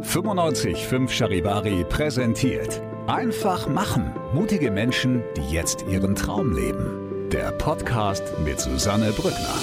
95.5 Charivari präsentiert. Einfach machen. Mutige Menschen, die jetzt ihren Traum leben. Der Podcast mit Susanne Brückner.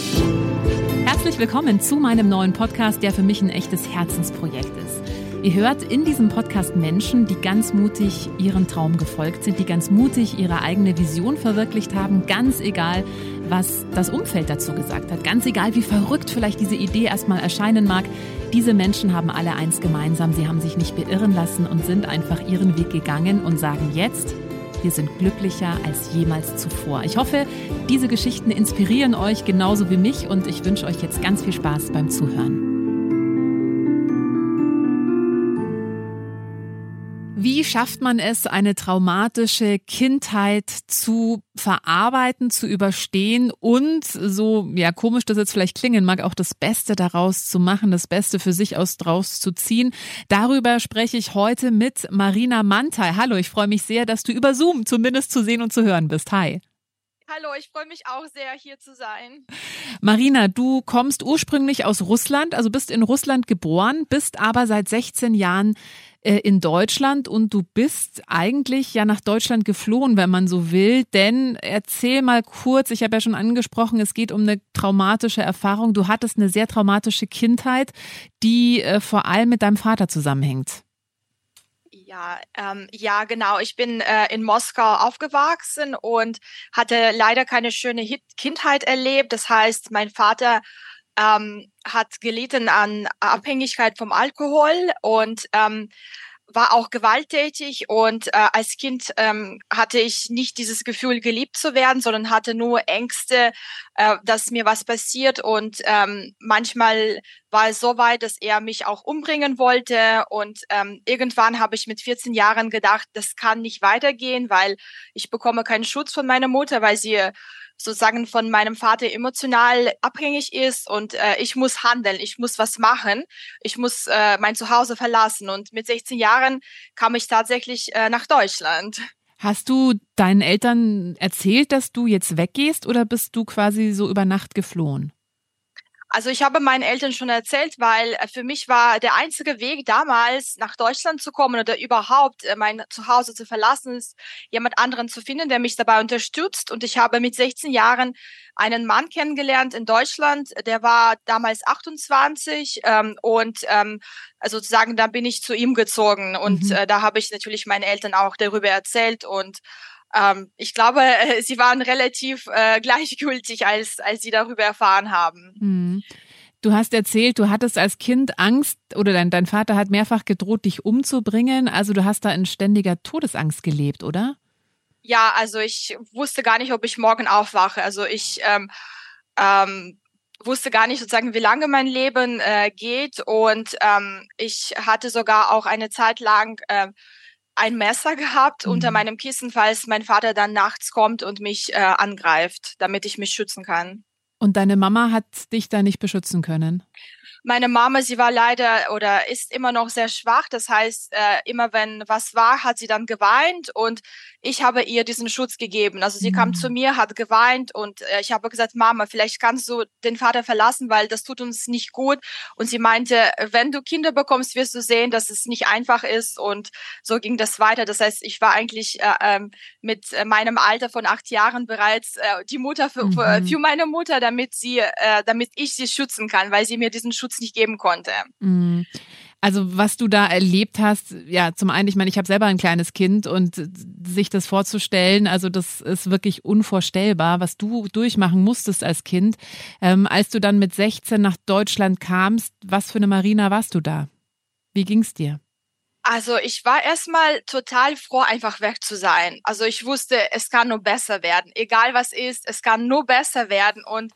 Herzlich willkommen zu meinem neuen Podcast, der für mich ein echtes Herzensprojekt ist. Ihr hört in diesem Podcast Menschen, die ganz mutig ihren Traum gefolgt sind, die ganz mutig ihre eigene Vision verwirklicht haben, ganz egal, was das Umfeld dazu gesagt hat, ganz egal, wie verrückt vielleicht diese Idee erstmal erscheinen mag. Diese Menschen haben alle eins gemeinsam, sie haben sich nicht beirren lassen und sind einfach ihren Weg gegangen und sagen jetzt, wir sind glücklicher als jemals zuvor. Ich hoffe, diese Geschichten inspirieren euch genauso wie mich und ich wünsche euch jetzt ganz viel Spaß beim Zuhören. Wie schafft man es, eine traumatische Kindheit zu verarbeiten, zu überstehen und so, ja, komisch das jetzt vielleicht klingen mag, auch das Beste daraus zu machen, das Beste für sich aus draus zu ziehen? Darüber spreche ich heute mit Marina Mantai. Hallo, ich freue mich sehr, dass du über Zoom zumindest zu sehen und zu hören bist. Hi. Hallo, ich freue mich auch sehr, hier zu sein. Marina, du kommst ursprünglich aus Russland, also bist in Russland geboren, bist aber seit 16 Jahren in Deutschland und du bist eigentlich ja nach Deutschland geflohen, wenn man so will. Denn erzähl mal kurz, ich habe ja schon angesprochen, es geht um eine traumatische Erfahrung. Du hattest eine sehr traumatische Kindheit, die äh, vor allem mit deinem Vater zusammenhängt. Ja, ähm, ja, genau. Ich bin äh, in Moskau aufgewachsen und hatte leider keine schöne Hit Kindheit erlebt. Das heißt, mein Vater ähm, hat gelitten an Abhängigkeit vom Alkohol und ähm, war auch gewalttätig und äh, als Kind ähm, hatte ich nicht dieses Gefühl, geliebt zu werden, sondern hatte nur Ängste, äh, dass mir was passiert und ähm, manchmal war es so weit, dass er mich auch umbringen wollte und ähm, irgendwann habe ich mit 14 Jahren gedacht, das kann nicht weitergehen, weil ich bekomme keinen Schutz von meiner Mutter, weil sie sozusagen von meinem Vater emotional abhängig ist und äh, ich muss handeln, ich muss was machen, ich muss äh, mein Zuhause verlassen. Und mit 16 Jahren kam ich tatsächlich äh, nach Deutschland. Hast du deinen Eltern erzählt, dass du jetzt weggehst oder bist du quasi so über Nacht geflohen? Also ich habe meinen Eltern schon erzählt, weil äh, für mich war der einzige Weg damals nach Deutschland zu kommen oder überhaupt äh, mein Zuhause zu verlassen, ist jemand anderen zu finden, der mich dabei unterstützt. Und ich habe mit 16 Jahren einen Mann kennengelernt in Deutschland, der war damals 28 ähm, und ähm, also sozusagen da bin ich zu ihm gezogen und mhm. äh, da habe ich natürlich meinen Eltern auch darüber erzählt und ähm, ich glaube, äh, sie waren relativ äh, gleichgültig, als, als sie darüber erfahren haben. Mhm. Du hast erzählt, du hattest als Kind Angst oder dein, dein Vater hat mehrfach gedroht, dich umzubringen. Also du hast da in ständiger Todesangst gelebt, oder? Ja, also ich wusste gar nicht, ob ich morgen aufwache. Also ich ähm, ähm, wusste gar nicht sozusagen, wie lange mein Leben äh, geht. Und ähm, ich hatte sogar auch eine Zeit lang äh, ein Messer gehabt mhm. unter meinem Kissen, falls mein Vater dann nachts kommt und mich äh, angreift, damit ich mich schützen kann. Und deine Mama hat dich da nicht beschützen können? Meine Mama, sie war leider oder ist immer noch sehr schwach. Das heißt, äh, immer wenn was war, hat sie dann geweint und ich habe ihr diesen Schutz gegeben. Also sie mhm. kam zu mir, hat geweint und äh, ich habe gesagt, Mama, vielleicht kannst du den Vater verlassen, weil das tut uns nicht gut. Und sie meinte, wenn du Kinder bekommst, wirst du sehen, dass es nicht einfach ist. Und so ging das weiter. Das heißt, ich war eigentlich äh, ähm, mit meinem Alter von acht Jahren bereits äh, die Mutter für, mhm. für, für meine Mutter, damit sie, äh, damit ich sie schützen kann, weil sie mir diesen Schutz Schutz nicht geben konnte. Mhm. Also was du da erlebt hast, ja, zum einen, ich meine, ich habe selber ein kleines Kind und sich das vorzustellen, also das ist wirklich unvorstellbar, was du durchmachen musstest als Kind. Ähm, als du dann mit 16 nach Deutschland kamst, was für eine Marina warst du da? Wie ging's dir? Also ich war erstmal total froh, einfach weg zu sein. Also ich wusste, es kann nur besser werden. Egal was ist, es kann nur besser werden. Und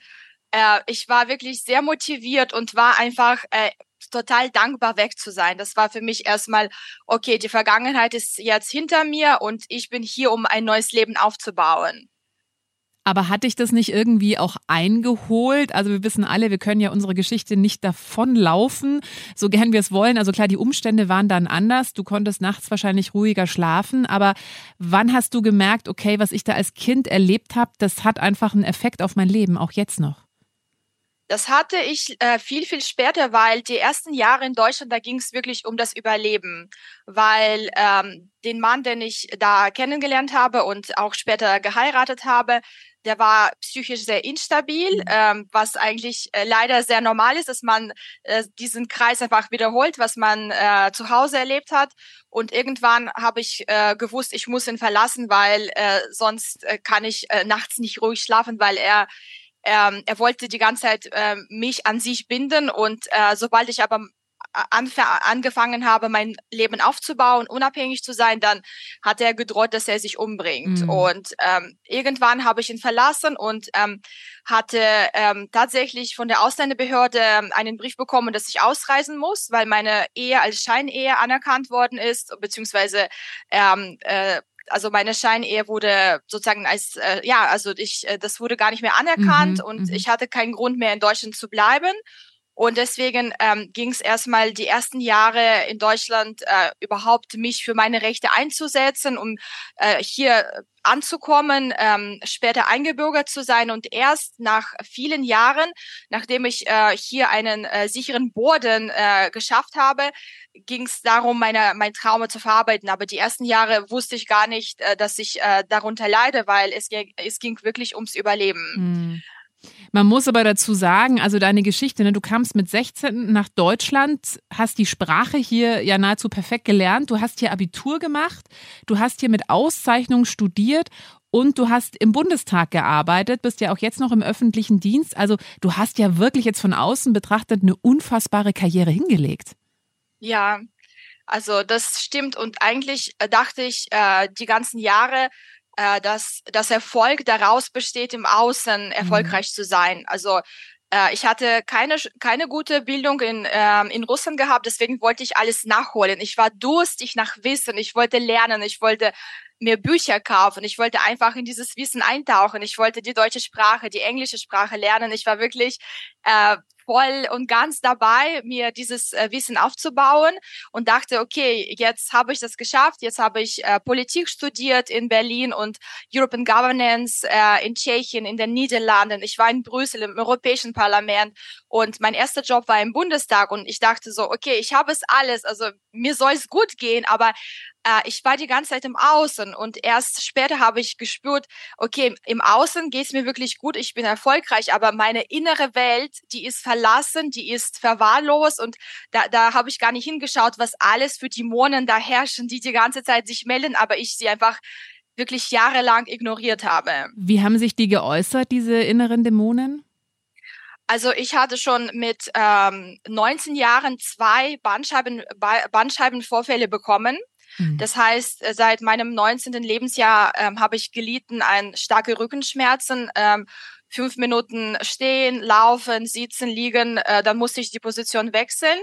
äh, ich war wirklich sehr motiviert und war einfach äh, total dankbar weg zu sein. Das war für mich erstmal, okay, die Vergangenheit ist jetzt hinter mir und ich bin hier, um ein neues Leben aufzubauen. Aber hat dich das nicht irgendwie auch eingeholt? Also wir wissen alle, wir können ja unsere Geschichte nicht davonlaufen, so gern wir es wollen. Also klar, die Umstände waren dann anders. Du konntest nachts wahrscheinlich ruhiger schlafen. Aber wann hast du gemerkt, okay, was ich da als Kind erlebt habe, das hat einfach einen Effekt auf mein Leben, auch jetzt noch? Das hatte ich äh, viel, viel später, weil die ersten Jahre in Deutschland, da ging es wirklich um das Überleben. Weil ähm, den Mann, den ich da kennengelernt habe und auch später geheiratet habe, der war psychisch sehr instabil, mhm. ähm, was eigentlich äh, leider sehr normal ist, dass man äh, diesen Kreis einfach wiederholt, was man äh, zu Hause erlebt hat. Und irgendwann habe ich äh, gewusst, ich muss ihn verlassen, weil äh, sonst äh, kann ich äh, nachts nicht ruhig schlafen, weil er ähm, er wollte die ganze Zeit äh, mich an sich binden und äh, sobald ich aber angefangen habe, mein Leben aufzubauen, unabhängig zu sein, dann hat er gedroht, dass er sich umbringt. Mhm. Und ähm, irgendwann habe ich ihn verlassen und ähm, hatte ähm, tatsächlich von der Ausländerbehörde einen Brief bekommen, dass ich ausreisen muss, weil meine Ehe als Scheinehe anerkannt worden ist, beziehungsweise ähm, äh, also meine Scheinehe wurde sozusagen als äh, ja, also ich äh, das wurde gar nicht mehr anerkannt mhm, und mhm. ich hatte keinen Grund mehr in Deutschland zu bleiben. Und deswegen ähm, ging es erstmal die ersten Jahre in Deutschland äh, überhaupt mich für meine Rechte einzusetzen, um äh, hier anzukommen, ähm, später eingebürgert zu sein. Und erst nach vielen Jahren, nachdem ich äh, hier einen äh, sicheren Boden äh, geschafft habe, ging es darum, meine, mein Trauma zu verarbeiten. Aber die ersten Jahre wusste ich gar nicht, äh, dass ich äh, darunter leide, weil es, es ging wirklich ums Überleben. Mhm. Man muss aber dazu sagen, also deine Geschichte, ne, du kamst mit 16 nach Deutschland, hast die Sprache hier ja nahezu perfekt gelernt, du hast hier Abitur gemacht, du hast hier mit Auszeichnung studiert und du hast im Bundestag gearbeitet, bist ja auch jetzt noch im öffentlichen Dienst. Also du hast ja wirklich jetzt von außen betrachtet eine unfassbare Karriere hingelegt. Ja, also das stimmt und eigentlich äh, dachte ich äh, die ganzen Jahre, äh, dass das Erfolg daraus besteht, im Außen mhm. erfolgreich mhm. zu sein. Also äh, ich hatte keine keine gute Bildung in ähm, in Russland gehabt, deswegen wollte ich alles nachholen. Ich war durstig nach Wissen, ich wollte lernen, ich wollte mir Bücher kaufen, ich wollte einfach in dieses Wissen eintauchen, ich wollte die deutsche Sprache, die englische Sprache lernen. Ich war wirklich äh, voll und ganz dabei, mir dieses äh, Wissen aufzubauen und dachte, okay, jetzt habe ich das geschafft, jetzt habe ich äh, Politik studiert in Berlin und European Governance äh, in Tschechien, in den Niederlanden. Ich war in Brüssel im Europäischen Parlament und mein erster Job war im Bundestag und ich dachte so, okay, ich habe es alles, also mir soll es gut gehen, aber äh, ich war die ganze Zeit im Außen und erst später habe ich gespürt, okay, im Außen geht es mir wirklich gut, ich bin erfolgreich, aber meine innere Welt, die ist verlassen, die ist verwahrlost und da, da habe ich gar nicht hingeschaut, was alles für Dämonen da herrschen, die die ganze Zeit sich melden, aber ich sie einfach wirklich jahrelang ignoriert habe. Wie haben sich die geäußert, diese inneren Dämonen? Also ich hatte schon mit ähm, 19 Jahren zwei Bandscheiben, Bandscheibenvorfälle bekommen. Mhm. Das heißt, äh, seit meinem 19. Lebensjahr ähm, habe ich gelitten an starke Rückenschmerzen. Ähm, fünf Minuten stehen, laufen, sitzen, liegen, äh, dann musste ich die Position wechseln.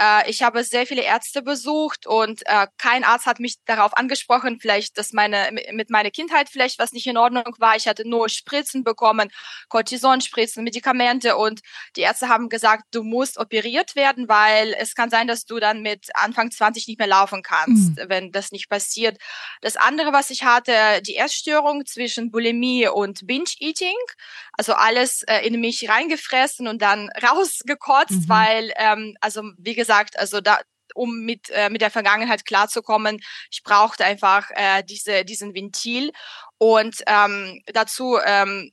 Äh, ich habe sehr viele Ärzte besucht und äh, kein Arzt hat mich darauf angesprochen, vielleicht, dass meine mit meiner Kindheit vielleicht was nicht in Ordnung war. Ich hatte nur Spritzen bekommen, Cortisonspritzen, Medikamente und die Ärzte haben gesagt, du musst operiert werden, weil es kann sein, dass du dann mit Anfang 20 nicht mehr laufen kannst, mhm. wenn das nicht passiert. Das andere, was ich hatte, die Erststörung zwischen Bulimie und Binge-Eating, also alles äh, in mich reingefressen und dann rausgekotzt, mhm. weil ähm, also wie gesagt, also da um mit, äh, mit der Vergangenheit klarzukommen. Ich brauchte einfach äh, diese, diesen Ventil. Und ähm, dazu ähm,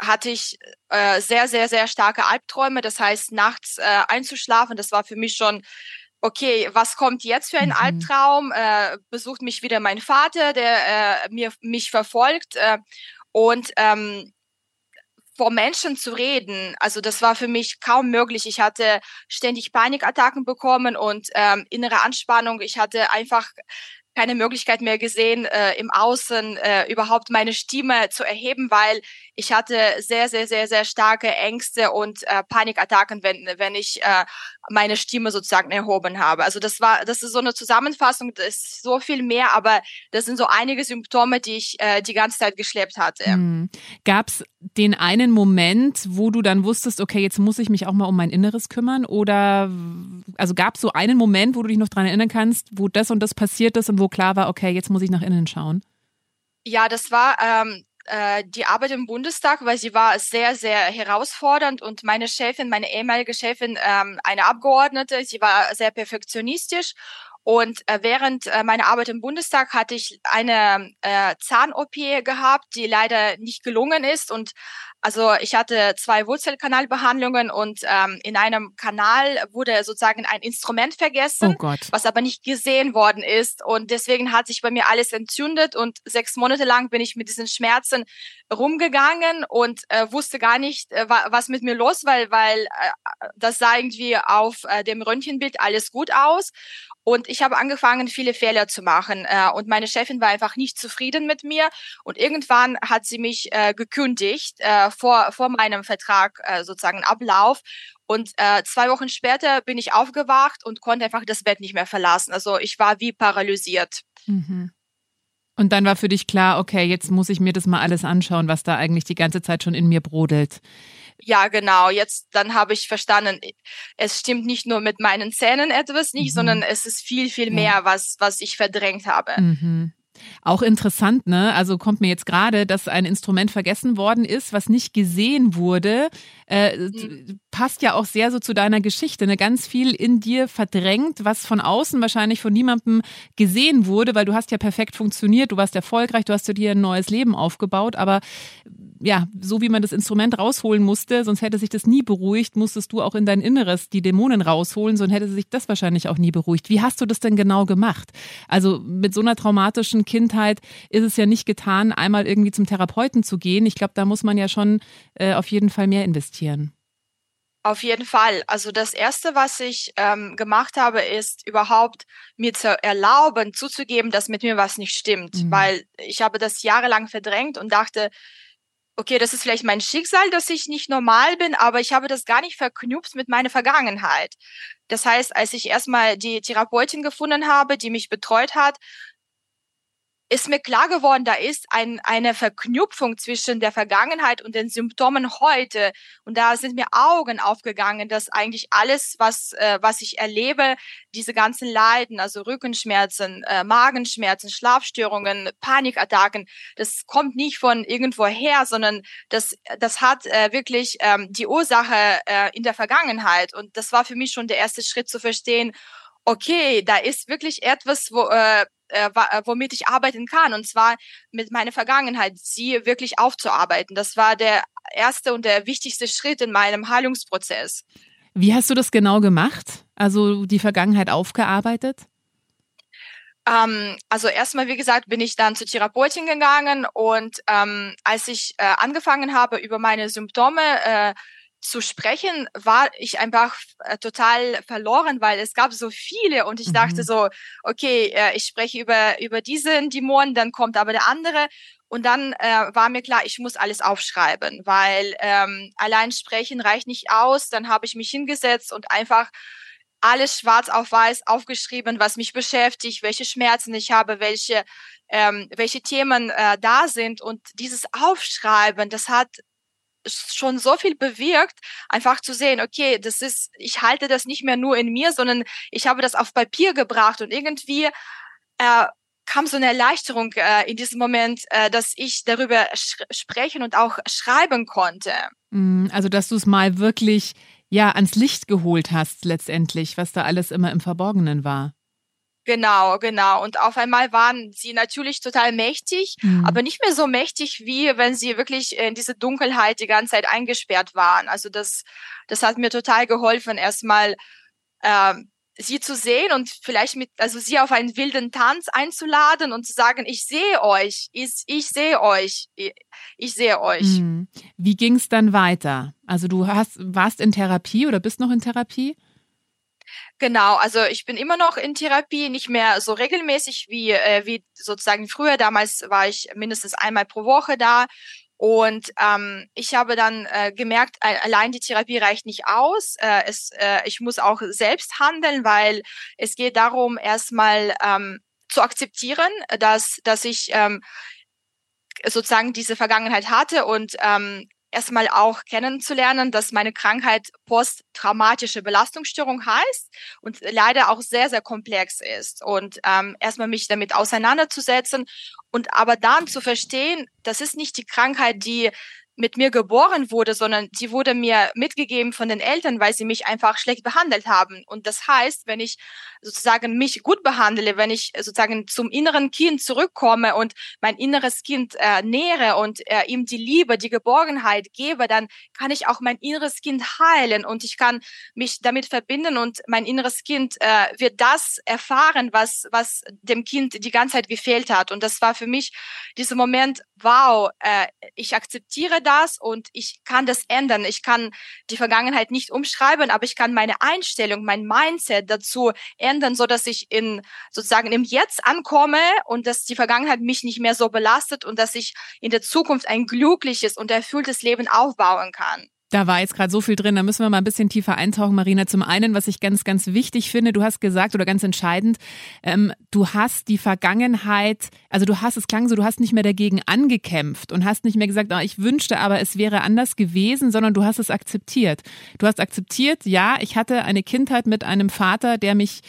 hatte ich äh, sehr, sehr, sehr starke Albträume. Das heißt, nachts äh, einzuschlafen, das war für mich schon okay, was kommt jetzt für ein mhm. Albtraum? Äh, besucht mich wieder mein Vater, der äh, mir mich verfolgt. Äh, und ähm, vor Menschen zu reden, also das war für mich kaum möglich. Ich hatte ständig Panikattacken bekommen und ähm, innere Anspannung. Ich hatte einfach keine Möglichkeit mehr gesehen, äh, im Außen äh, überhaupt meine Stimme zu erheben, weil ich hatte sehr, sehr, sehr, sehr starke Ängste und äh, Panikattacken, wenn, wenn ich äh, meine Stimme sozusagen erhoben habe. Also das war, das ist so eine Zusammenfassung, das ist so viel mehr, aber das sind so einige Symptome, die ich äh, die ganze Zeit geschleppt hatte. Mhm. Gab es den einen Moment, wo du dann wusstest, okay, jetzt muss ich mich auch mal um mein Inneres kümmern? Oder also gab es so einen Moment, wo du dich noch dran erinnern kannst, wo das und das passiert ist und wo klar war, okay, jetzt muss ich nach innen schauen? Ja, das war ähm, äh, die Arbeit im Bundestag, weil sie war sehr, sehr herausfordernd und meine Chefin, meine ehemalige Chefin, ähm, eine Abgeordnete, sie war sehr perfektionistisch und äh, während äh, meiner Arbeit im Bundestag hatte ich eine äh, Zahn-OP gehabt, die leider nicht gelungen ist und also ich hatte zwei Wurzelkanalbehandlungen und ähm, in einem Kanal wurde sozusagen ein Instrument vergessen, oh was aber nicht gesehen worden ist. Und deswegen hat sich bei mir alles entzündet und sechs Monate lang bin ich mit diesen Schmerzen rumgegangen und äh, wusste gar nicht, äh, was mit mir los war, weil, weil äh, das sah irgendwie auf äh, dem Röntgenbild alles gut aus. Und ich habe angefangen, viele Fehler zu machen. Äh, und meine Chefin war einfach nicht zufrieden mit mir. Und irgendwann hat sie mich äh, gekündigt äh, vor, vor meinem Vertrag, äh, sozusagen Ablauf. Und äh, zwei Wochen später bin ich aufgewacht und konnte einfach das Bett nicht mehr verlassen. Also ich war wie paralysiert. Mhm. Und dann war für dich klar, okay, jetzt muss ich mir das mal alles anschauen, was da eigentlich die ganze Zeit schon in mir brodelt. Ja, genau. Jetzt, dann habe ich verstanden, es stimmt nicht nur mit meinen Zähnen etwas nicht, mhm. sondern es ist viel, viel mehr, was, was ich verdrängt habe. Mhm. Auch interessant, ne? Also kommt mir jetzt gerade, dass ein Instrument vergessen worden ist, was nicht gesehen wurde. Äh, mhm. Passt ja auch sehr so zu deiner Geschichte. Ne? Ganz viel in dir verdrängt, was von außen wahrscheinlich von niemandem gesehen wurde, weil du hast ja perfekt funktioniert, du warst erfolgreich, du hast dir ein neues Leben aufgebaut, aber ja, so wie man das Instrument rausholen musste, sonst hätte sich das nie beruhigt, musstest du auch in dein Inneres die Dämonen rausholen, sonst hätte sich das wahrscheinlich auch nie beruhigt. Wie hast du das denn genau gemacht? Also mit so einer traumatischen Kindheit ist es ja nicht getan, einmal irgendwie zum Therapeuten zu gehen. Ich glaube, da muss man ja schon äh, auf jeden Fall mehr investieren. Auf jeden Fall. Also das Erste, was ich ähm, gemacht habe, ist überhaupt mir zu erlauben, zuzugeben, dass mit mir was nicht stimmt. Mhm. Weil ich habe das jahrelang verdrängt und dachte, okay, das ist vielleicht mein Schicksal, dass ich nicht normal bin, aber ich habe das gar nicht verknüpft mit meiner Vergangenheit. Das heißt, als ich erstmal die Therapeutin gefunden habe, die mich betreut hat, ist mir klar geworden, da ist ein, eine Verknüpfung zwischen der Vergangenheit und den Symptomen heute. Und da sind mir Augen aufgegangen, dass eigentlich alles, was, äh, was ich erlebe, diese ganzen Leiden, also Rückenschmerzen, äh, Magenschmerzen, Schlafstörungen, Panikattacken, das kommt nicht von irgendwo her, sondern das, das hat äh, wirklich ähm, die Ursache äh, in der Vergangenheit. Und das war für mich schon der erste Schritt zu verstehen, okay, da ist wirklich etwas, wo, äh, äh, äh, womit ich arbeiten kann, und zwar mit meiner Vergangenheit, sie wirklich aufzuarbeiten. Das war der erste und der wichtigste Schritt in meinem Heilungsprozess. Wie hast du das genau gemacht? Also die Vergangenheit aufgearbeitet? Ähm, also erstmal, wie gesagt, bin ich dann zur Therapeutin gegangen und ähm, als ich äh, angefangen habe, über meine Symptome äh, zu sprechen, war ich einfach äh, total verloren, weil es gab so viele und ich mhm. dachte so, okay, äh, ich spreche über, über diesen Dämon, dann kommt aber der andere. Und dann äh, war mir klar, ich muss alles aufschreiben, weil ähm, allein sprechen reicht nicht aus. Dann habe ich mich hingesetzt und einfach alles schwarz auf weiß aufgeschrieben, was mich beschäftigt, welche Schmerzen ich habe, welche ähm, welche Themen äh, da sind und dieses Aufschreiben, das hat schon so viel bewirkt, einfach zu sehen, okay, das ist, ich halte das nicht mehr nur in mir, sondern ich habe das auf Papier gebracht und irgendwie äh, kam so eine Erleichterung äh, in diesem Moment, äh, dass ich darüber sprechen und auch schreiben konnte. Mm, also, dass du es mal wirklich ja ans Licht geholt hast letztendlich, was da alles immer im Verborgenen war. Genau, genau. Und auf einmal waren sie natürlich total mächtig, mhm. aber nicht mehr so mächtig, wie wenn sie wirklich in diese Dunkelheit die ganze Zeit eingesperrt waren. Also das, das hat mir total geholfen, erstmal äh, sie zu sehen und vielleicht mit, also sie auf einen wilden Tanz einzuladen und zu sagen, ich sehe euch, ich, ich sehe euch, ich, ich sehe euch. Mhm. Wie ging es dann weiter? Also du hast, warst in Therapie oder bist noch in Therapie? Genau, also ich bin immer noch in Therapie, nicht mehr so regelmäßig wie, äh, wie sozusagen früher. Damals war ich mindestens einmal pro Woche da. Und ähm, ich habe dann äh, gemerkt, allein die Therapie reicht nicht aus. Äh, es, äh, ich muss auch selbst handeln, weil es geht darum, erstmal ähm, zu akzeptieren, dass, dass ich ähm, sozusagen diese Vergangenheit hatte und ähm, erstmal auch kennenzulernen, dass meine Krankheit posttraumatische Belastungsstörung heißt und leider auch sehr, sehr komplex ist. Und ähm, erstmal mich damit auseinanderzusetzen und aber dann zu verstehen, das ist nicht die Krankheit, die mit mir geboren wurde, sondern sie wurde mir mitgegeben von den Eltern, weil sie mich einfach schlecht behandelt haben. Und das heißt, wenn ich sozusagen mich gut behandle, wenn ich sozusagen zum inneren Kind zurückkomme und mein inneres Kind äh, nähere und äh, ihm die Liebe, die Geborgenheit gebe, dann kann ich auch mein inneres Kind heilen und ich kann mich damit verbinden und mein inneres Kind äh, wird das erfahren, was, was dem Kind die ganze Zeit gefehlt hat. Und das war für mich dieser Moment, wow, äh, ich akzeptiere das und ich kann das ändern. Ich kann die Vergangenheit nicht umschreiben, aber ich kann meine Einstellung, mein Mindset dazu ändern, so dass ich in sozusagen im Jetzt ankomme und dass die Vergangenheit mich nicht mehr so belastet und dass ich in der Zukunft ein glückliches und erfülltes Leben aufbauen kann. Da war jetzt gerade so viel drin, da müssen wir mal ein bisschen tiefer eintauchen, Marina. Zum einen, was ich ganz, ganz wichtig finde, du hast gesagt oder ganz entscheidend, ähm, du hast die Vergangenheit, also du hast, es klang so, du hast nicht mehr dagegen angekämpft und hast nicht mehr gesagt, oh, ich wünschte aber, es wäre anders gewesen, sondern du hast es akzeptiert. Du hast akzeptiert, ja, ich hatte eine Kindheit mit einem Vater, der mich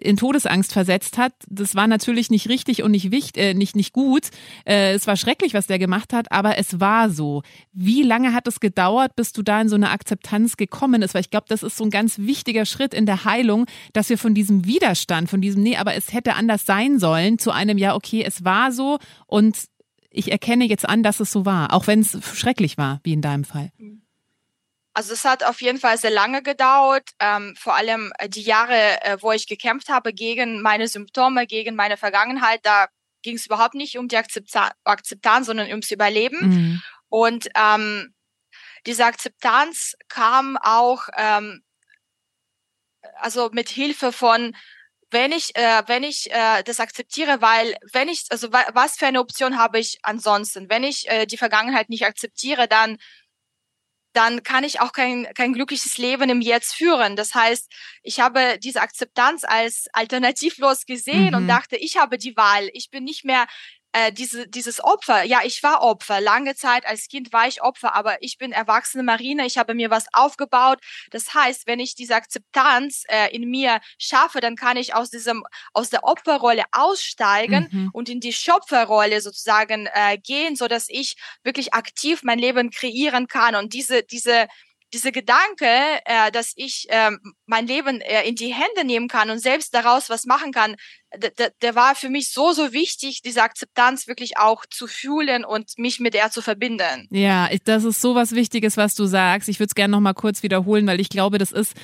in Todesangst versetzt hat. Das war natürlich nicht richtig und nicht wichtig, äh, nicht, nicht gut. Äh, es war schrecklich, was der gemacht hat, aber es war so. Wie lange hat es gedauert, bis du da in so eine Akzeptanz gekommen ist? Weil ich glaube, das ist so ein ganz wichtiger Schritt in der Heilung, dass wir von diesem Widerstand, von diesem, nee, aber es hätte anders sein sollen, zu einem, ja, okay, es war so und ich erkenne jetzt an, dass es so war, auch wenn es schrecklich war, wie in deinem Fall. Also es hat auf jeden Fall sehr lange gedauert, ähm, vor allem äh, die Jahre, äh, wo ich gekämpft habe gegen meine Symptome, gegen meine Vergangenheit, da ging es überhaupt nicht um die Akzeptanz, Akzeptanz sondern ums Überleben. Mhm. Und ähm, diese Akzeptanz kam auch ähm, also mit Hilfe von wenn ich äh, wenn ich äh, das akzeptiere, weil wenn ich also was für eine Option habe ich ansonsten, wenn ich äh, die Vergangenheit nicht akzeptiere, dann dann kann ich auch kein, kein glückliches Leben im Jetzt führen. Das heißt, ich habe diese Akzeptanz als alternativlos gesehen mhm. und dachte, ich habe die Wahl. Ich bin nicht mehr äh, diese, dieses Opfer. Ja, ich war Opfer. Lange Zeit als Kind war ich Opfer, aber ich bin erwachsene Marine. Ich habe mir was aufgebaut. Das heißt, wenn ich diese Akzeptanz äh, in mir schaffe, dann kann ich aus diesem, aus der Opferrolle aussteigen mhm. und in die Schöpferrolle sozusagen äh, gehen, so dass ich wirklich aktiv mein Leben kreieren kann und diese, diese, diese Gedanke, äh, dass ich äh, mein Leben äh, in die Hände nehmen kann und selbst daraus was machen kann, der, der war für mich so, so wichtig, diese Akzeptanz wirklich auch zu fühlen und mich mit er zu verbinden. Ja, das ist so was Wichtiges, was du sagst. Ich würde es gerne nochmal kurz wiederholen, weil ich glaube, das ist,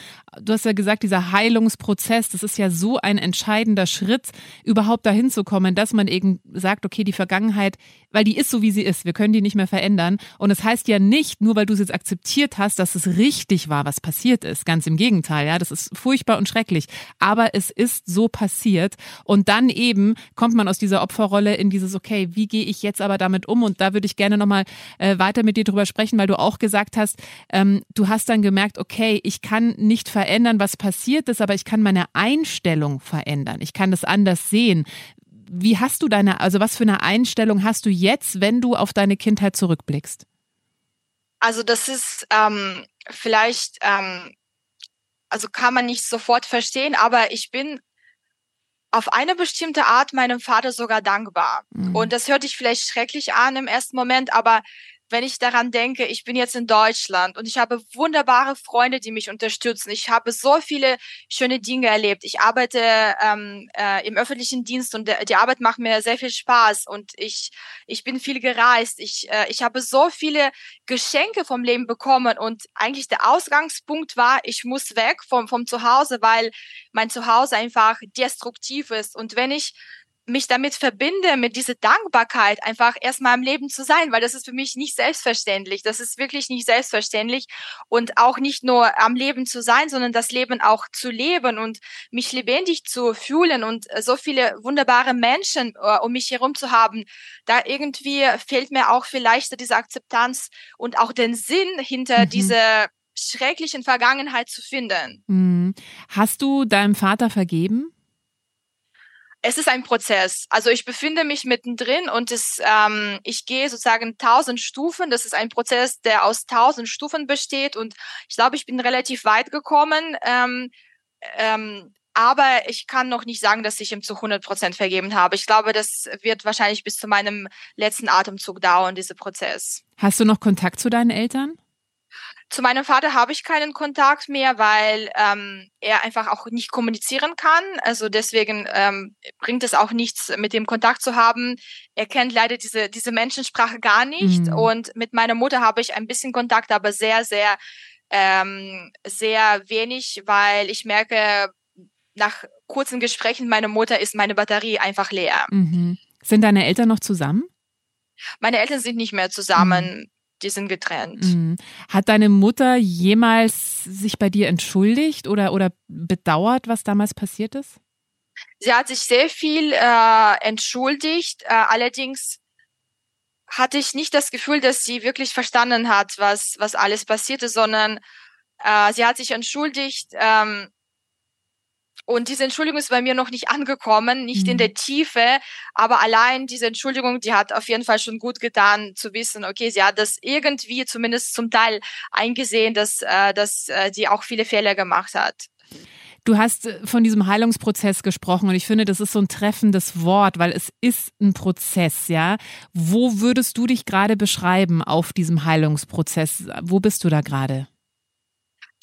du hast ja gesagt, dieser Heilungsprozess, das ist ja so ein entscheidender Schritt, überhaupt dahin zu kommen, dass man eben sagt, okay, die Vergangenheit, weil die ist so, wie sie ist, wir können die nicht mehr verändern. Und es das heißt ja nicht, nur weil du es jetzt akzeptiert hast, dass es richtig war, was passiert ist. Ganz im Gegenteil, ja, das ist furchtbar und schrecklich. Aber es ist so passiert. Und dann eben kommt man aus dieser Opferrolle in dieses, okay, wie gehe ich jetzt aber damit um? Und da würde ich gerne nochmal äh, weiter mit dir drüber sprechen, weil du auch gesagt hast, ähm, du hast dann gemerkt, okay, ich kann nicht verändern, was passiert ist, aber ich kann meine Einstellung verändern. Ich kann das anders sehen. Wie hast du deine, also was für eine Einstellung hast du jetzt, wenn du auf deine Kindheit zurückblickst? Also das ist ähm, vielleicht, ähm, also kann man nicht sofort verstehen, aber ich bin auf eine bestimmte Art meinem Vater sogar dankbar. Mhm. Und das hört sich vielleicht schrecklich an im ersten Moment, aber wenn ich daran denke, ich bin jetzt in Deutschland und ich habe wunderbare Freunde, die mich unterstützen. Ich habe so viele schöne Dinge erlebt. Ich arbeite ähm, äh, im öffentlichen Dienst und die Arbeit macht mir sehr viel Spaß und ich, ich bin viel gereist. Ich, äh, ich habe so viele Geschenke vom Leben bekommen und eigentlich der Ausgangspunkt war, ich muss weg vom, vom Zuhause, weil mein Zuhause einfach destruktiv ist. Und wenn ich mich damit verbinde, mit dieser Dankbarkeit, einfach erstmal im Leben zu sein, weil das ist für mich nicht selbstverständlich. Das ist wirklich nicht selbstverständlich und auch nicht nur am Leben zu sein, sondern das Leben auch zu leben und mich lebendig zu fühlen und so viele wunderbare Menschen uh, um mich herum zu haben. Da irgendwie fehlt mir auch vielleicht diese Akzeptanz und auch den Sinn hinter mhm. dieser schrecklichen Vergangenheit zu finden. Mhm. Hast du deinem Vater vergeben? Es ist ein Prozess. Also ich befinde mich mittendrin und es, ähm, ich gehe sozusagen tausend Stufen. Das ist ein Prozess, der aus tausend Stufen besteht und ich glaube, ich bin relativ weit gekommen. Ähm, ähm, aber ich kann noch nicht sagen, dass ich ihm zu 100 Prozent vergeben habe. Ich glaube, das wird wahrscheinlich bis zu meinem letzten Atemzug dauern, dieser Prozess. Hast du noch Kontakt zu deinen Eltern? Zu meinem Vater habe ich keinen Kontakt mehr, weil ähm, er einfach auch nicht kommunizieren kann. Also deswegen ähm, bringt es auch nichts, mit dem Kontakt zu haben. Er kennt leider diese, diese Menschensprache gar nicht. Mhm. Und mit meiner Mutter habe ich ein bisschen Kontakt, aber sehr, sehr, ähm, sehr wenig, weil ich merke, nach kurzen Gesprächen mit meiner Mutter ist meine Batterie einfach leer. Mhm. Sind deine Eltern noch zusammen? Meine Eltern sind nicht mehr zusammen. Die sind getrennt. Mhm. Hat deine Mutter jemals sich bei dir entschuldigt oder, oder bedauert, was damals passiert ist? Sie hat sich sehr viel äh, entschuldigt. Äh, allerdings hatte ich nicht das Gefühl, dass sie wirklich verstanden hat, was, was alles passierte, sondern äh, sie hat sich entschuldigt, ähm, und diese Entschuldigung ist bei mir noch nicht angekommen, nicht mhm. in der Tiefe, aber allein diese Entschuldigung, die hat auf jeden Fall schon gut getan zu wissen, okay, sie hat das irgendwie zumindest zum Teil eingesehen, dass, äh, dass äh, sie auch viele Fehler gemacht hat. Du hast äh, von diesem Heilungsprozess gesprochen und ich finde, das ist so ein treffendes Wort, weil es ist ein Prozess, ja. Wo würdest du dich gerade beschreiben auf diesem Heilungsprozess? Wo bist du da gerade?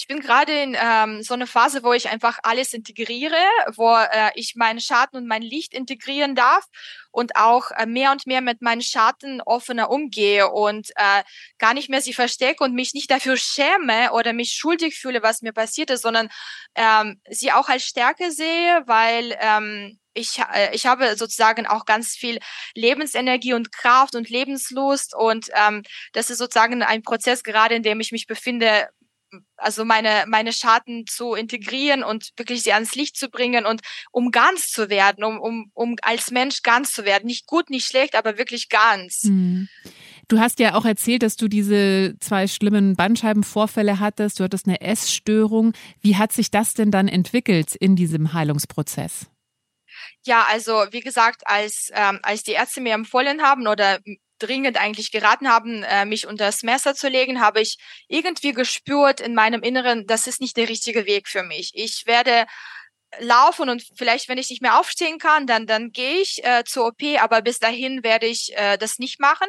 Bin gerade in ähm, so einer Phase, wo ich einfach alles integriere, wo äh, ich meinen Schatten und mein Licht integrieren darf und auch äh, mehr und mehr mit meinen Schatten offener umgehe und äh, gar nicht mehr sie verstecke und mich nicht dafür schäme oder mich schuldig fühle, was mir passiert ist, sondern ähm, sie auch als Stärke sehe, weil ähm, ich, äh, ich habe sozusagen auch ganz viel Lebensenergie und Kraft und Lebenslust und ähm, das ist sozusagen ein Prozess gerade, in dem ich mich befinde, also meine, meine Schatten zu integrieren und wirklich sie ans Licht zu bringen und um ganz zu werden, um, um, um als Mensch ganz zu werden. Nicht gut, nicht schlecht, aber wirklich ganz. Mhm. Du hast ja auch erzählt, dass du diese zwei schlimmen Bandscheibenvorfälle hattest. Du hattest eine Essstörung. Wie hat sich das denn dann entwickelt in diesem Heilungsprozess? Ja, also wie gesagt, als, ähm, als die Ärzte mir empfohlen haben oder dringend eigentlich geraten haben, äh, mich unter das Messer zu legen, habe ich irgendwie gespürt in meinem Inneren, das ist nicht der richtige Weg für mich. Ich werde laufen und vielleicht, wenn ich nicht mehr aufstehen kann, dann, dann gehe ich äh, zur OP, aber bis dahin werde ich äh, das nicht machen.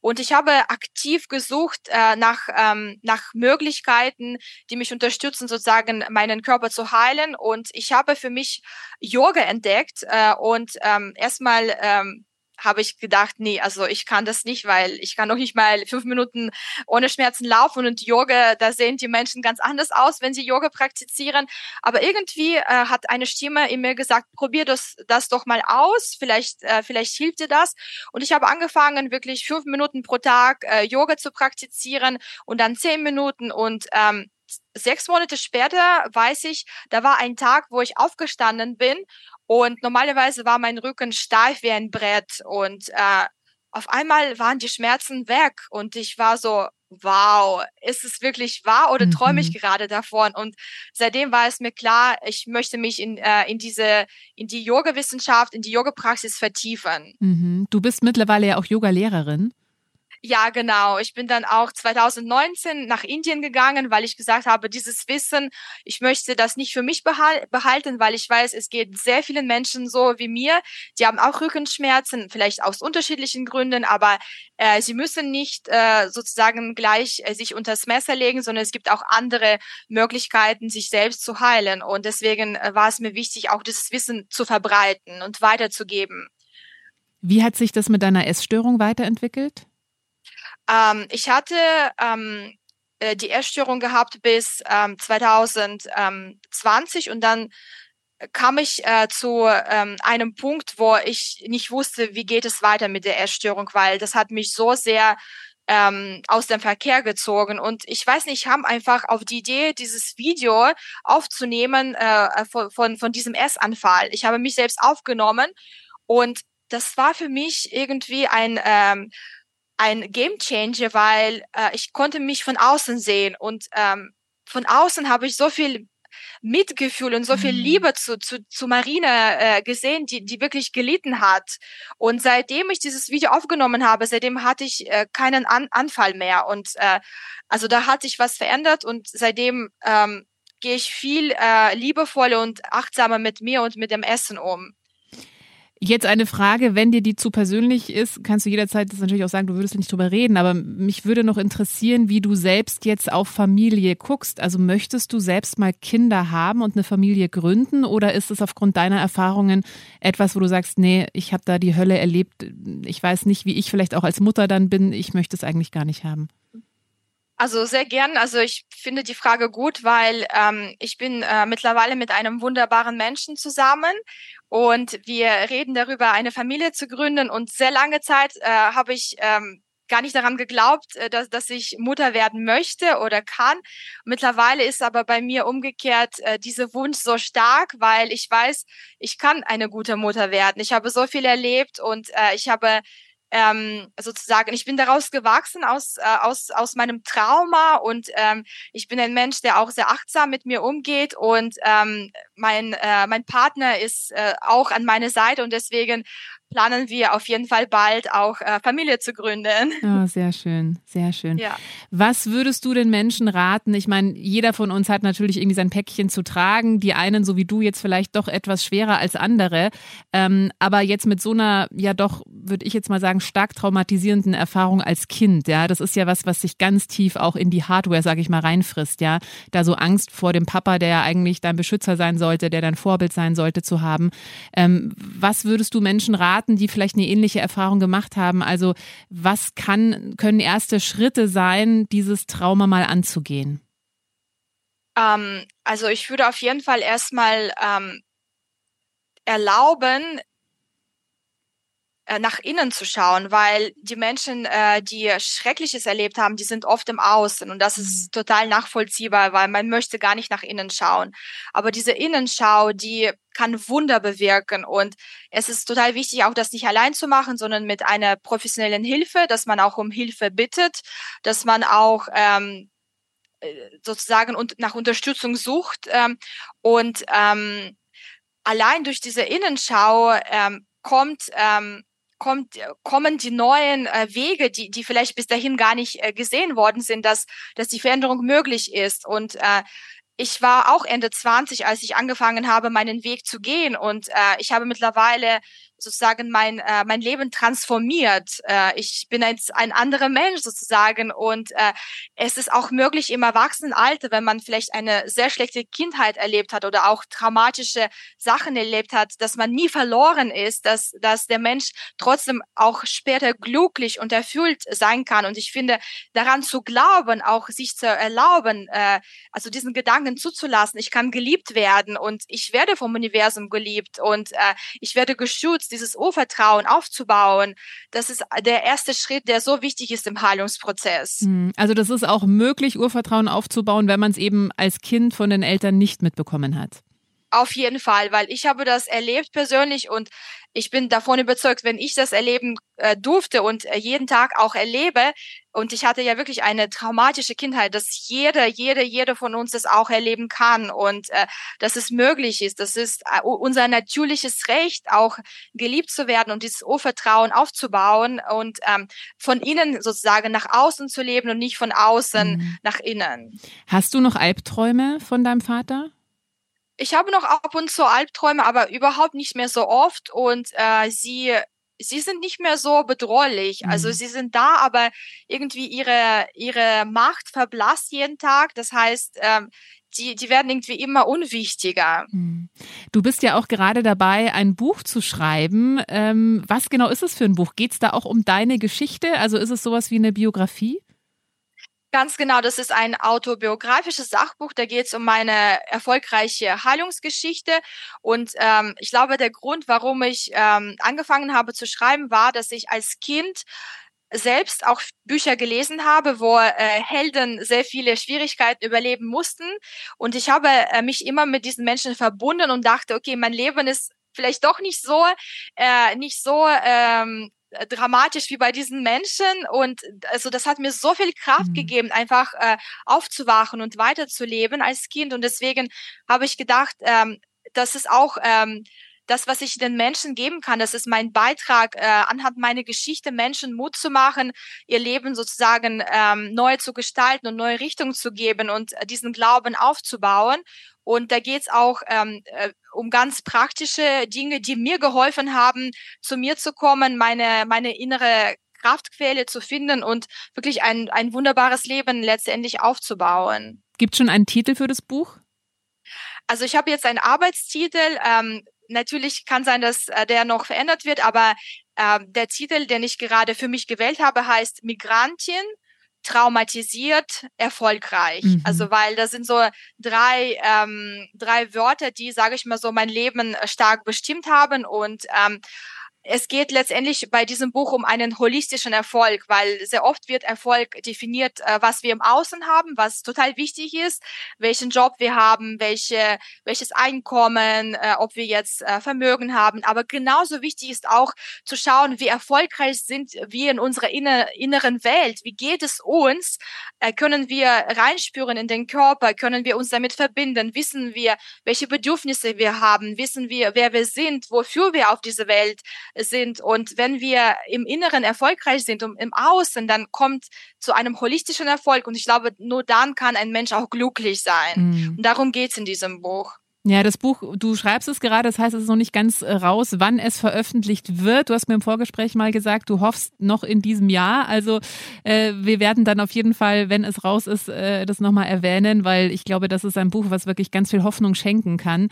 Und ich habe aktiv gesucht äh, nach, ähm, nach Möglichkeiten, die mich unterstützen, sozusagen meinen Körper zu heilen. Und ich habe für mich Yoga entdeckt äh, und ähm, erstmal ähm, habe ich gedacht, nee, also ich kann das nicht, weil ich kann noch nicht mal fünf Minuten ohne Schmerzen laufen und Yoga, da sehen die Menschen ganz anders aus, wenn sie Yoga praktizieren. Aber irgendwie äh, hat eine Stimme in mir gesagt, probier das, das doch mal aus, vielleicht, äh, vielleicht hilft dir das. Und ich habe angefangen, wirklich fünf Minuten pro Tag äh, Yoga zu praktizieren und dann zehn Minuten und ähm, sechs Monate später weiß ich, da war ein Tag, wo ich aufgestanden bin und normalerweise war mein Rücken steif wie ein Brett und äh, auf einmal waren die Schmerzen weg und ich war so, wow, ist es wirklich wahr oder träume ich mhm. gerade davon? Und seitdem war es mir klar, ich möchte mich in, äh, in diese, in die Yoga-Wissenschaft, in die Yoga-Praxis vertiefen. Mhm. Du bist mittlerweile ja auch Yoga-Lehrerin. Ja, genau. Ich bin dann auch 2019 nach Indien gegangen, weil ich gesagt habe, dieses Wissen, ich möchte das nicht für mich behalten, weil ich weiß, es geht sehr vielen Menschen so wie mir. Die haben auch Rückenschmerzen, vielleicht aus unterschiedlichen Gründen, aber äh, sie müssen nicht äh, sozusagen gleich äh, sich unters Messer legen, sondern es gibt auch andere Möglichkeiten, sich selbst zu heilen. Und deswegen äh, war es mir wichtig, auch dieses Wissen zu verbreiten und weiterzugeben. Wie hat sich das mit deiner Essstörung weiterentwickelt? Ähm, ich hatte ähm, äh, die Essstörung gehabt bis ähm, 2020 und dann kam ich äh, zu ähm, einem Punkt, wo ich nicht wusste, wie geht es weiter mit der Essstörung, weil das hat mich so sehr ähm, aus dem Verkehr gezogen. Und ich weiß nicht, haben einfach auf die Idee, dieses Video aufzunehmen äh, von, von, von diesem Essanfall. Ich habe mich selbst aufgenommen und das war für mich irgendwie ein ähm, ein Game Changer, weil äh, ich konnte mich von außen sehen und ähm, von außen habe ich so viel Mitgefühl und so viel mhm. Liebe zu, zu, zu Marine äh, gesehen, die, die wirklich gelitten hat. Und seitdem ich dieses Video aufgenommen habe, seitdem hatte ich äh, keinen An Anfall mehr. Und äh, also da hat sich was verändert und seitdem ähm, gehe ich viel äh, liebevoller und achtsamer mit mir und mit dem Essen um. Jetzt eine Frage, wenn dir die zu persönlich ist, kannst du jederzeit das natürlich auch sagen, du würdest nicht drüber reden, aber mich würde noch interessieren, wie du selbst jetzt auf Familie guckst. Also möchtest du selbst mal Kinder haben und eine Familie gründen oder ist es aufgrund deiner Erfahrungen etwas, wo du sagst, nee, ich habe da die Hölle erlebt, ich weiß nicht, wie ich vielleicht auch als Mutter dann bin, ich möchte es eigentlich gar nicht haben? Also sehr gern. Also ich finde die Frage gut, weil ähm, ich bin äh, mittlerweile mit einem wunderbaren Menschen zusammen und wir reden darüber, eine Familie zu gründen. Und sehr lange Zeit äh, habe ich ähm, gar nicht daran geglaubt, äh, dass, dass ich Mutter werden möchte oder kann. Mittlerweile ist aber bei mir umgekehrt äh, dieser Wunsch so stark, weil ich weiß, ich kann eine gute Mutter werden. Ich habe so viel erlebt und äh, ich habe ähm, sozusagen, ich bin daraus gewachsen aus, äh, aus, aus meinem Trauma und ähm, ich bin ein Mensch, der auch sehr achtsam mit mir umgeht und ähm, mein, äh, mein Partner ist äh, auch an meiner Seite und deswegen planen wir auf jeden Fall bald auch äh, Familie zu gründen. Oh, sehr schön, sehr schön. Ja. Was würdest du den Menschen raten? Ich meine, jeder von uns hat natürlich irgendwie sein Päckchen zu tragen. Die einen, so wie du, jetzt vielleicht doch etwas schwerer als andere. Ähm, aber jetzt mit so einer, ja doch, würde ich jetzt mal sagen, stark traumatisierenden Erfahrung als Kind, ja, das ist ja was, was sich ganz tief auch in die Hardware, sage ich mal, reinfrisst, ja. Da so Angst vor dem Papa, der ja eigentlich dein Beschützer sein sollte, der dein Vorbild sein sollte, zu haben. Ähm, was würdest du Menschen raten? Raten, die vielleicht eine ähnliche Erfahrung gemacht haben? Also was kann, können erste Schritte sein, dieses Trauma mal anzugehen? Ähm, also ich würde auf jeden Fall erstmal ähm, erlauben, nach innen zu schauen, weil die Menschen, äh, die Schreckliches erlebt haben, die sind oft im Außen und das ist mhm. total nachvollziehbar, weil man möchte gar nicht nach innen schauen. Aber diese Innenschau, die kann Wunder bewirken und es ist total wichtig, auch das nicht allein zu machen, sondern mit einer professionellen Hilfe, dass man auch um Hilfe bittet, dass man auch ähm, äh, sozusagen und nach Unterstützung sucht ähm, und ähm, allein durch diese Innenschau ähm, kommt ähm, kommt, kommen die neuen äh, Wege, die, die vielleicht bis dahin gar nicht äh, gesehen worden sind, dass, dass die Veränderung möglich ist. Und äh, ich war auch Ende 20, als ich angefangen habe, meinen Weg zu gehen. Und äh, ich habe mittlerweile sozusagen mein, äh, mein Leben transformiert. Äh, ich bin jetzt ein anderer Mensch sozusagen und äh, es ist auch möglich im Erwachsenenalter, wenn man vielleicht eine sehr schlechte Kindheit erlebt hat oder auch traumatische Sachen erlebt hat, dass man nie verloren ist, dass, dass der Mensch trotzdem auch später glücklich und erfüllt sein kann. Und ich finde, daran zu glauben, auch sich zu erlauben, äh, also diesen Gedanken zuzulassen, ich kann geliebt werden und ich werde vom Universum geliebt und äh, ich werde geschützt dieses Urvertrauen aufzubauen, das ist der erste Schritt, der so wichtig ist im Heilungsprozess. Hm, also das ist auch möglich, Urvertrauen aufzubauen, wenn man es eben als Kind von den Eltern nicht mitbekommen hat. Auf jeden Fall, weil ich habe das erlebt persönlich und ich bin davon überzeugt, wenn ich das erleben äh, durfte und äh, jeden Tag auch erlebe, und ich hatte ja wirklich eine traumatische Kindheit, dass jeder, jede, jede von uns das auch erleben kann und äh, dass es möglich ist. Das ist äh, unser natürliches Recht, auch geliebt zu werden und dieses Urvertrauen aufzubauen und ähm, von innen sozusagen nach außen zu leben und nicht von außen mhm. nach innen. Hast du noch Albträume von deinem Vater? Ich habe noch ab und zu Albträume, aber überhaupt nicht mehr so oft und äh, sie sie sind nicht mehr so bedrohlich. Also mhm. Also sie sind da, aber irgendwie ihre ihre Macht verblasst jeden Tag. Das heißt, ähm, die, die werden irgendwie immer unwichtiger. Mhm. Du bist ja auch gerade dabei, ein Buch zu schreiben. Ähm, was genau ist es für ein Buch? Geht es da auch um deine Geschichte? Also ist es sowas wie eine Biografie? Ganz genau, das ist ein autobiografisches Sachbuch. Da geht es um meine erfolgreiche Heilungsgeschichte. Und ähm, ich glaube, der Grund, warum ich ähm, angefangen habe zu schreiben, war, dass ich als Kind selbst auch Bücher gelesen habe, wo äh, Helden sehr viele Schwierigkeiten überleben mussten. Und ich habe äh, mich immer mit diesen Menschen verbunden und dachte, okay, mein Leben ist vielleicht doch nicht so, äh, nicht so ähm, dramatisch wie bei diesen Menschen. Und also das hat mir so viel Kraft mhm. gegeben, einfach äh, aufzuwachen und weiterzuleben als Kind. Und deswegen habe ich gedacht, ähm, das ist auch ähm, das, was ich den Menschen geben kann, das ist mein Beitrag, äh, anhand meiner Geschichte Menschen Mut zu machen, ihr Leben sozusagen ähm, neu zu gestalten und neue Richtungen zu geben und äh, diesen Glauben aufzubauen. Und da geht's auch ähm, äh, um ganz praktische Dinge, die mir geholfen haben, zu mir zu kommen, meine, meine innere Kraftquelle zu finden und wirklich ein, ein wunderbares Leben letztendlich aufzubauen. Gibt schon einen Titel für das Buch? Also ich habe jetzt einen Arbeitstitel, ähm, natürlich kann sein, dass äh, der noch verändert wird, aber äh, der Titel, den ich gerade für mich gewählt habe, heißt Migrantin traumatisiert erfolgreich. Mhm. Also weil das sind so drei ähm, drei Wörter, die sage ich mal so mein Leben äh, stark bestimmt haben und ähm, es geht letztendlich bei diesem Buch um einen holistischen Erfolg, weil sehr oft wird Erfolg definiert, äh, was wir im Außen haben, was total wichtig ist, welchen Job wir haben, welche, welches Einkommen, äh, ob wir jetzt äh, Vermögen haben. Aber genauso wichtig ist auch zu schauen, wie erfolgreich sind wir in unserer inneren Welt. Wie geht es uns? Können wir reinspüren in den Körper? Können wir uns damit verbinden? Wissen wir, welche Bedürfnisse wir haben? Wissen wir, wer wir sind? Wofür wir auf diese Welt sind. Und wenn wir im Inneren erfolgreich sind und im Außen, dann kommt zu einem holistischen Erfolg. Und ich glaube, nur dann kann ein Mensch auch glücklich sein. Mhm. Und darum geht's in diesem Buch. Ja, das Buch, du schreibst es gerade, das heißt, es ist noch nicht ganz äh, raus, wann es veröffentlicht wird. Du hast mir im Vorgespräch mal gesagt, du hoffst noch in diesem Jahr. Also äh, wir werden dann auf jeden Fall, wenn es raus ist, äh, das nochmal erwähnen, weil ich glaube, das ist ein Buch, was wirklich ganz viel Hoffnung schenken kann.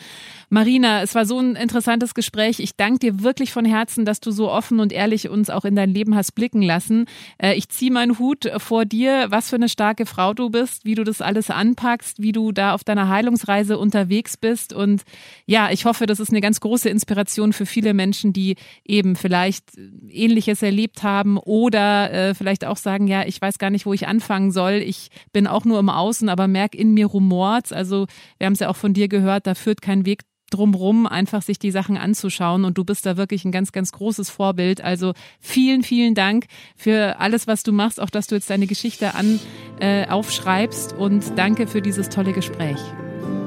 Marina, es war so ein interessantes Gespräch. Ich danke dir wirklich von Herzen, dass du so offen und ehrlich uns auch in dein Leben hast blicken lassen. Äh, ich ziehe meinen Hut vor dir, was für eine starke Frau du bist, wie du das alles anpackst, wie du da auf deiner Heilungsreise unterwegs bist bist. Und ja, ich hoffe, das ist eine ganz große Inspiration für viele Menschen, die eben vielleicht Ähnliches erlebt haben oder äh, vielleicht auch sagen, ja, ich weiß gar nicht, wo ich anfangen soll. Ich bin auch nur im Außen, aber merke in mir rumort. Also wir haben es ja auch von dir gehört, da führt kein Weg drumrum, einfach sich die Sachen anzuschauen. Und du bist da wirklich ein ganz, ganz großes Vorbild. Also vielen, vielen Dank für alles, was du machst, auch dass du jetzt deine Geschichte an äh, aufschreibst und danke für dieses tolle Gespräch.